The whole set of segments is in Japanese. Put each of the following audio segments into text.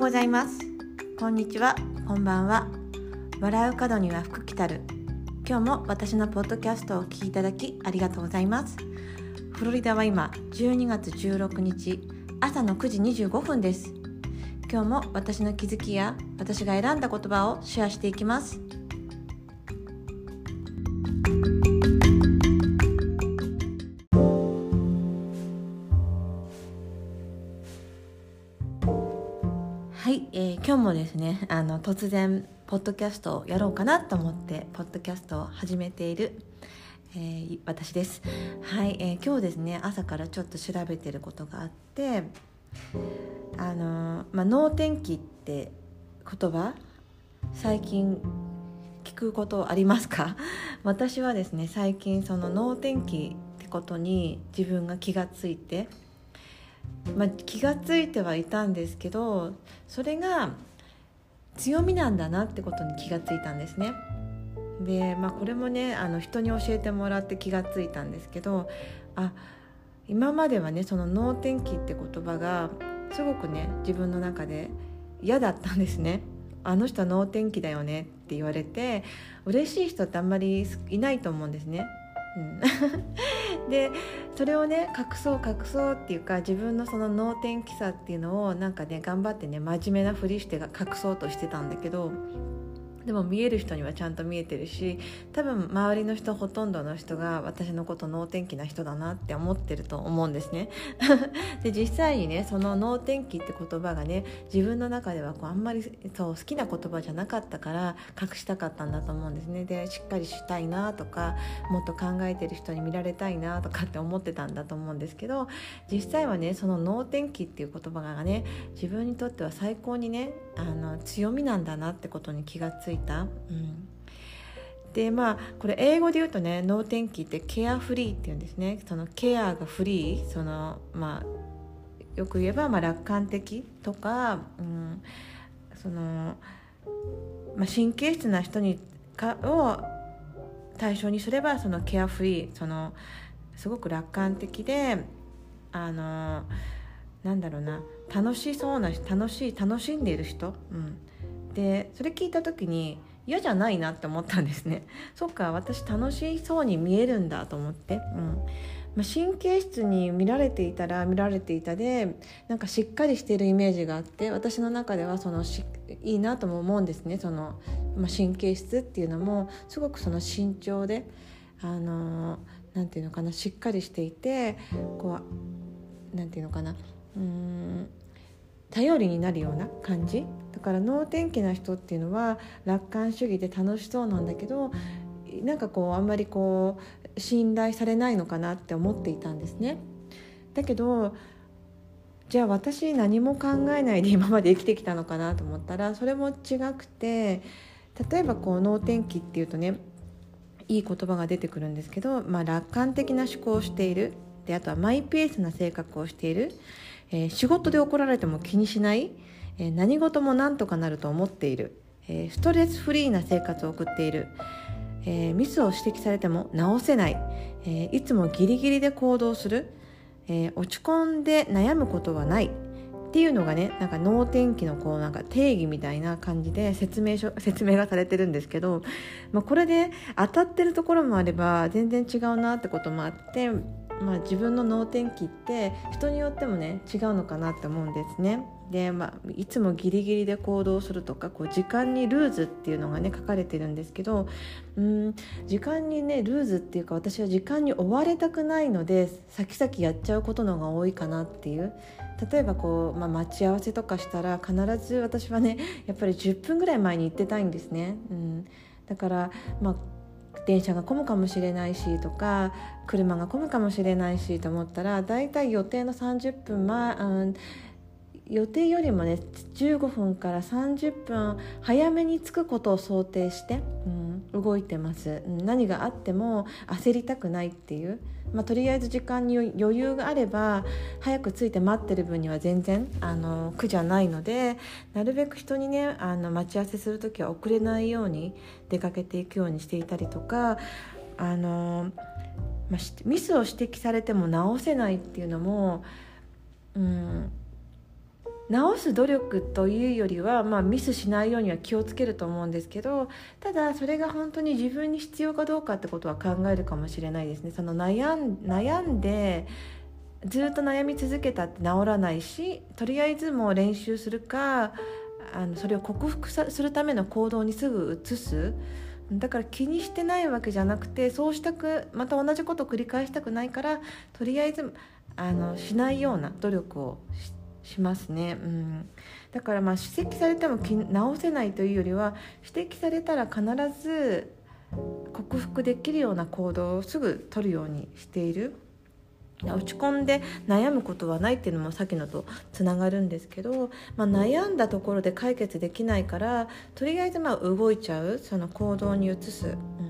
うございます。こんにちは。こんばんは。笑う角には福来たる。今日も私のポッドキャストをお聞きいただきありがとうございます。フロリダは今12月16日朝の9時25分です。今日も私の気づきや私が選んだ言葉をシェアしていきます。えー、今日もですねあの突然ポッドキャストをやろうかなと思ってポッドキャストを始めている、えー、私です。はい、えー、今日ですね朝からちょっと調べてることがあってあのまあ能天気って言葉最近聞くことありますか？私はですね最近その能天気ってことに自分が気がついてまあ、気が付いてはいたんですけどそれが強みなんだなってことに気がついたんですね。で、まあ、これもねあの人に教えてもらって気がついたんですけどあ今まではねその能天気って言葉がすごくね自分の中で嫌だったんですね。あの人は能天気だよねって言われて嬉しい人ってあんまりいないと思うんですね。うん、でそれをね隠そう隠そうっていうか自分のその脳天気さっていうのをなんかね頑張ってね真面目なふりして隠そうとしてたんだけどでも見える人にはちゃんと見えてるし多分周りの人ほとんどの人が私のこと能天気な人だなって思ってると思うんですね。で実際にねその能天気って言葉がね自分の中ではこうあんまりそう好きな言葉じゃなかったから隠したかったんだと思うんですね。でしっかりしたいなとかもっと考えてる人に見られたいなとかって思ってたんだと思うんですけど実際はねその能天気っていう言葉がね自分にとっては最高にねあの強みなんだなってことに気がついた。うん。でまあこれ英語で言うとね脳天気ってケアフリーっていうんですね。そのケアがフリー。そのまあよく言えばま楽観的とか、うん、その、まあ、神経質な人にかを対象にすればそのケアフリー。そのすごく楽観的であのなんだろうな楽しそうな楽しい楽しんでいる人、うん、でそれ聞いた時に嫌じゃないなって思ったんですね。そっか私楽しそうに見えるんだと思って、うん。まあ、神経質に見られていたら見られていたでなんかしっかりしているイメージがあって私の中ではそのしいいなとも思うんですね。その、まあ、神経質っていうのもすごくその慎重であのなんていうのかなしっかりしていてこうなんていうのかなうん。頼りになるような感じ。だから能天気な人っていうのは楽観主義で楽しそうなんだけどなんかこうあんまりこう信頼されないのかなって思っていたんですね。だけどじゃあ私何も考えないで今まで生きてきたのかなと思ったらそれも違くて例えばこう能天気っていうとねいい言葉が出てくるんですけど、まあ、楽観的な思考をしている。であとはマイペースな性格をしている。えー、仕事で怒られても気にしない、えー、何事も何とかなると思っている、えー、ストレスフリーな生活を送っている、えミスを指摘されても直せない、えいつもギリギリで行動する、え落ち込んで悩むことはないっていうのがねなんか脳天気のこうなんか定義みたいな感じで説明書 説明がされてるんですけど、まあ、これで当たってるところもあれば全然違うなってこともあってまあ、自分の脳天気って人によってもね違うのかなって思うんですね。で、まあ、いつもギリギリで行動するとかこう時間にルーズっていうのがね書かれてるんですけどうん時間にねルーズっていうか私は時間に追われたくないので先々やっちゃうことのが多いかなっていう例えばこう、まあ、待ち合わせとかしたら必ず私はねやっぱり10分ぐらい前に行ってたいんですね。うん、だから、まあ電車が混むかもしれないしとか車が混むかもしれないしと思ったらだいたい予定の30分前、うん、予定よりもね15分から30分早めに着くことを想定して、うん、動いてます、何があっても焦りたくないっていう、まあ、とりあえず時間に余裕があれば早く着いて待ってる分には全然あの苦じゃないのでなるべく人にねあの待ち合わせする時は遅れないように出かけていくようにしていたりとかあの、まあ、ミスを指摘されても直せないっていうのも、うん、直す努力というよりは、まあ、ミスしないようには気をつけると思うんですけどただそれが本当に自分に必要かどうかってことは考えるかもしれないですね。その悩ん悩んでずっと悩み続けたって治らないしとりあえずもう練習するかあのそれを克服するための行動にすぐ移すだから気にしてないわけじゃなくてそうしたくまた同じことを繰り返したくないからとりあえずあのしないような努力をしてしますね、うん、だからまあ指摘されても直せないというよりは指摘されたら必ず克服できるような行動をすぐ取るようにしている。落ち込んで悩むことはないっていうのもさっきのとつながるんですけど、まあ、悩んだところで解決できないからとりあえずまあ動いちゃうその行動に移す。うん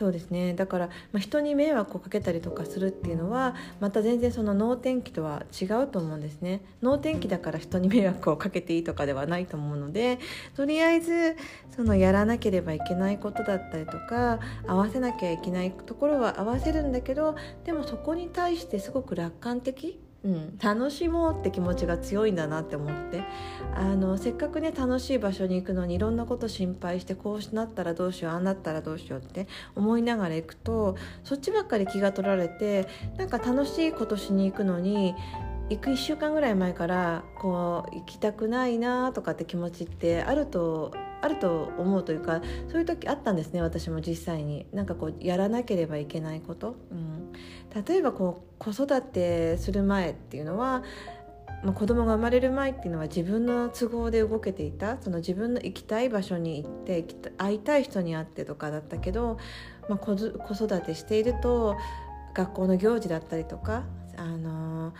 そうですね。だから、まあ、人に迷惑をかけたりとかするっていうのはまた全然その脳天気とは違うと思うんですね。脳天気だから人に迷惑をかけていいとかではないと思うのでとりあえずそのやらなければいけないことだったりとか合わせなきゃいけないところは合わせるんだけどでもそこに対してすごく楽観的うん、楽しもうって気持ちが強いんだなって思って。あのせっかくね楽しい場所に行くのにいろんなこと心配してこうなったらどうしようああなったらどうしようって思いながら行くとそっちばっかり気が取られてなんか楽しいことしに行くのに行く1週間ぐらい前からこう行きたくないなとかって気持ちってあるとあると思うというかそういう時あったんですね私も実際に。なんかこうやらなければいけないこと、うん、例えばこう子育てする前っていうのはまあ、子供が生まれる前っていうのは自分の都合で動けていたその自分の行きたい場所に行って会いたい人に会ってとかだったけど、まあ、子育てしていると学校の行事だったりとか、あのー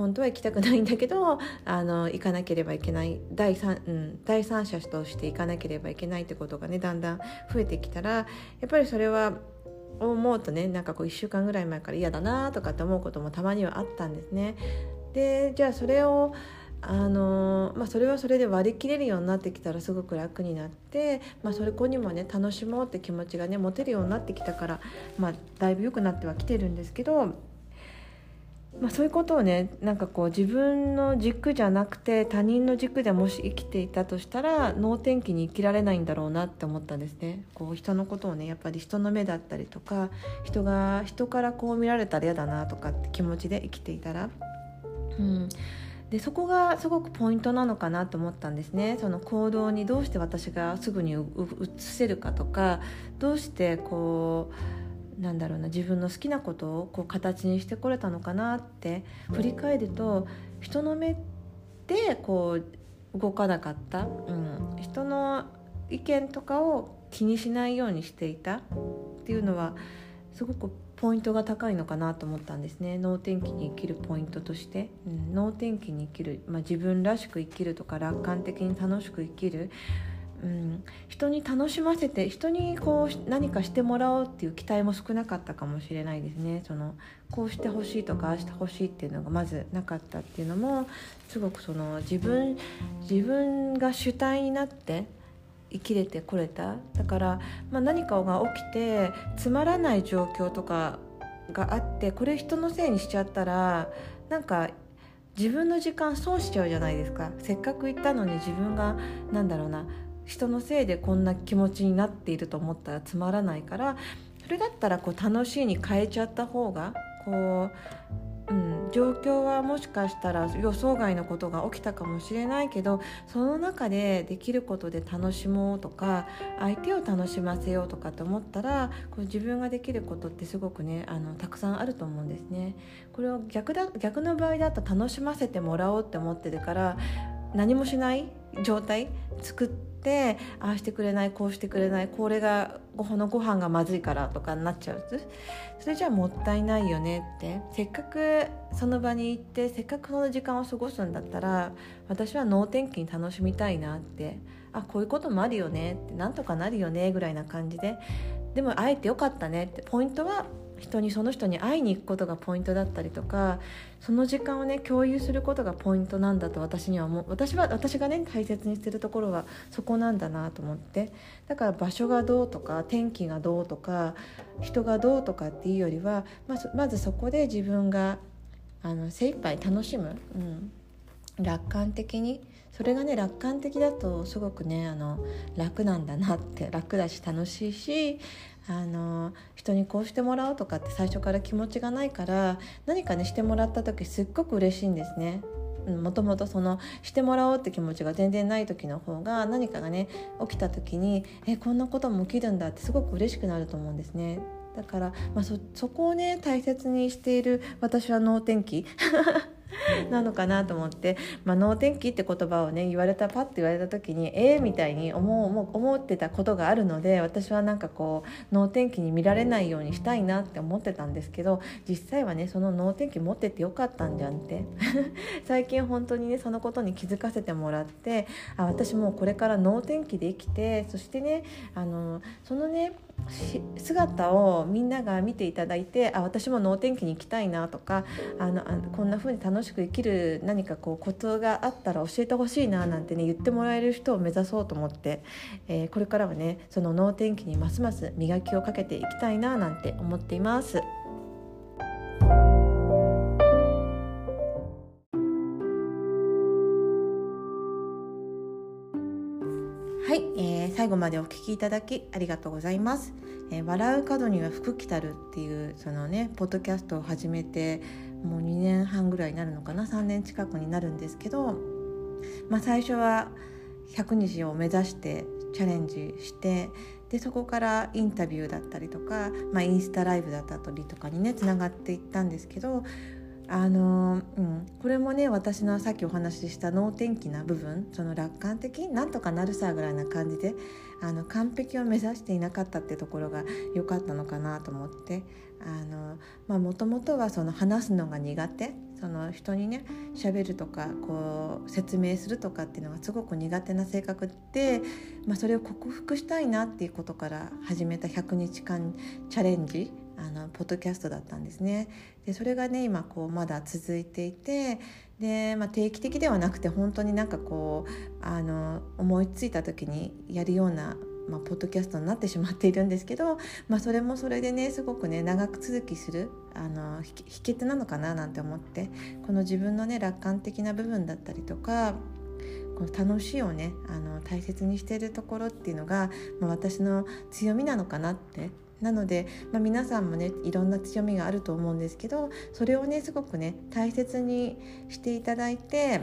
本当は行きたくないんだけどあの行かなければいけない第三,、うん、第三者として行かなければいけないってことがねだんだん増えてきたらやっぱりそれはを思うとねなんかこう1週間ぐらい前から嫌だなとかって思うこともたまにはあったんですね。でじゃあそれをあのまあ、それはそれで割り切れるようになってきたらすごく楽になって、まあ、それこにもね楽しもうって気持ちがね持てるようになってきたから、まあ、だいぶ良くなってはきてるんですけどまあ、そういうことをねなんかこう自分の軸じゃなくて他人の軸でもし生きていたとしたら能天気に生きられないんだろうなって思ったんですね。こう人のことをねやっぱり人の目だったりとか人が人からこう見られたら嫌だなとかって気持ちで生きていたら。うん。でそこがすごくポイントなのかなと思ったんですね。その行動にどうして私がすぐに移せるかとかどうしてこうなんだろうな自分の好きなことをこう形にしてこれたのかなって振り返ると人の目でこう動かなかった、うん、人の意見とかを気にしないようにしていたっていうのはすごくポイントが高いのかなと思ったんですね。脳天気に生きるポイントとして、うん、脳天気に生きる、まあ、自分らしく生きるとか楽観的に楽しく生きるうん、人に楽しませて人にこう何かしてもらおうっていう期待も少なかったかもしれないですね。そのこうしてほしいとかああしてほしいっていうのがまずなかったっていうのもすごくその自分自分が主体になって生きれてこれた。だから、まあ、何かが起きてつまらない状況とかがあってこれ人のせいにしちゃったらなんか自分の時間損しちゃうじゃないですか。せっかく行ったのに自分が何だろうな人のせいでこんな気持ちになっていると思ったらつまらないからそれだったらこう楽しいに変えちゃった方がこう、うん、状況はもしかしたら予想外のことが起きたかもしれないけどその中でできることで楽しもうとか相手を楽しませようとかって思ったらこう自分ができることってすごくねあのたくさんあると思うんですね。これを逆だ逆の場合だと楽しませてもらおうって思ってるから何もしない状態作ってああしてくれないこうしてくれないこれがこのご飯がまずいからとかになっちゃうそれじゃあもったいないよねって。せっかくその場に行ってせっかくその時間を過ごすんだったら私は能天気に楽しみたいなって。あこういうこともあるよねって。なんとかなるよねぐらいな感じで。でも会えてよかったねって。ポイントは人にその人に会いに行くことがポイントだったりとかその時間をね共有することがポイントなんだと私には思う。私は私がね大切にしてるところはそこなんだなと思って。だから場所がどうとか天気がどうとか人がどうとかっていうよりはまずまずそこで自分があの精一杯楽しむ、うん、楽観的にそれがね楽観的だとすごくねあの楽なんだなって 楽だし楽しいしあの人にこうしてもらおうとかって最初から気持ちがないから何かねしてもらった時すっごく嬉しいんですね。もともとそのしてもらおうって気持ちが全然ない時の方が何かがね起きた時にえこんなことも起きるんだってすごく嬉しくなると思うんですね。だから、まあそ、そこをね大切にしている私は能天気 なのかなと思って、まあ、能天気って言葉をね言われたパッて言われた時にええー、みたいに思う思ってたことがあるので私はなんかこう能天気に見られないようにしたいなって思ってたんですけど実際はねその能天気持っててよかったんじゃんって。最近本当にねそのことに気づかせてもらってあ私もうこれから能天気で生きてそしてねあのそのね姿をみんなが見ていただいてあ私も能天気に行きたいなとかあのあこんな風に楽しく生きる何かこうコツがあったら教えてほしいななんてね言ってもらえる人を目指そうと思って、えー、これからはねその能天気にますます磨きをかけていきたいななんて思っています。最後までお聞きいただきありがとうございます。えー、笑う角には福来たるっていうそのねポッドキャストを始めてもう2年半ぐらいになるのかな？3年近くになるんですけど、まあ、最初は100日を目指してチャレンジしてでそこからインタビューだったりとか、まあ、インスタライブだったりとかにねつながっていったんですけどあのうん、これもね私のさっきお話しした能天気な部分その楽観的なんとかなるさぐらいな感じであの完璧を目指していなかったってところが良かったのかなと思ってもともとはその話すのが苦手その人にね喋るとかこう説明するとかっていうのがすごく苦手な性格で、まあ、それを克服したいなっていうことから始めた100日間チャレンジあのポッドキャストだったんですね。でそれがね今こうまだ続いていてで、まあ、定期的ではなくて本当になんかこうあの思いついた時にやるようなまあ、ポッドキャストになってしまっているんですけど、まあ、それもそれでねすごくね長く続きするあの秘訣なのかななんて思ってこの自分のね楽観的な部分だったりとかこの楽しいをねあの大切にしているところっていうのが、まあ、私の強みなのかなってなので、まあ、皆さんもねいろんな強みがあると思うんですけどそれをねすごくね大切にしていただいて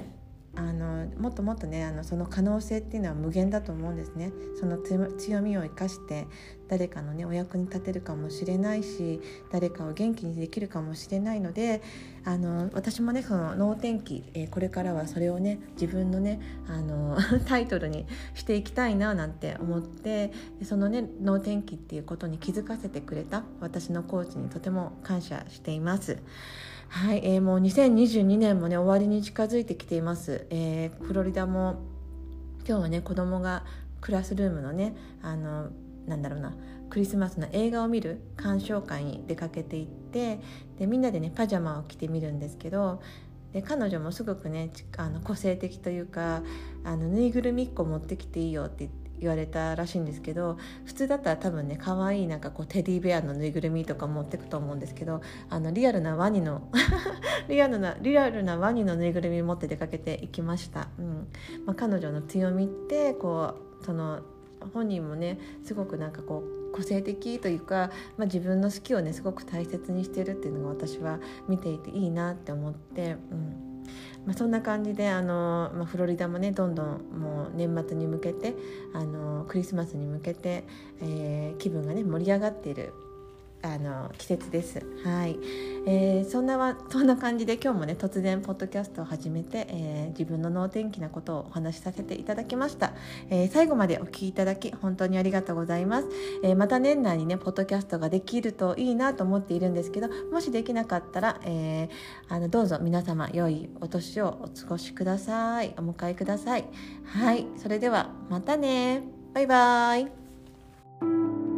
あのもっともっとねあのその可能性っていうのは無限だと思うんですねその強みを生かして誰かのねお役に立てるかもしれないし誰かを元気にできるかもしれないのであの私もねその能天気、えー、これからはそれをね自分のねあの タイトルにしていきたいななんて思ってそのね能天気っていうことに気づかせてくれた私のコーチにとても感謝しています。はい、えー、もう2022年もね終わりに近づいてきています、えー、フロリダも今日はね子供がクラスルームのねあのなんだろうなクリスマスの映画を見る鑑賞会に出かけていってでみんなでねパジャマを着てみるんですけどで彼女もすごくねあの個性的というかあのぬいぐるみ1個持ってきていいよって言って言われたらしいんですけど普通だったら多分ね可愛いなんかこうテディベアのぬいぐるみとか持ってくと思うんですけどあのリアルなワニの リアルなリアルなワニのぬいぐるみ持って出かけていきました、うん。まあ、彼女の強みってこうその本人もねすごくなんかこう個性的というか、まあ、自分の好きをねすごく大切にしてるっていうのが私は見ていていいなって思って、うん。まあ、そんな感じであの、まあ、フロリダもねどんどんもう年末に向けてあのクリスマスに向けて、えー、気分がね盛り上がっているあの季節です。はい、えー、そんなは そんな感じで今日もね突然ポッドキャストを始めて、えー、自分の能天気なことをお話しさせていただきました、えー、最後までお聞きいただき本当にありがとうございます、えまた年内にねポッドキャストができるといいなと思っているんですけどもしできなかったら、えあのどうぞ皆様良いお年をお過ごしください。お迎えください。はい。それではまたね。バイバーイ。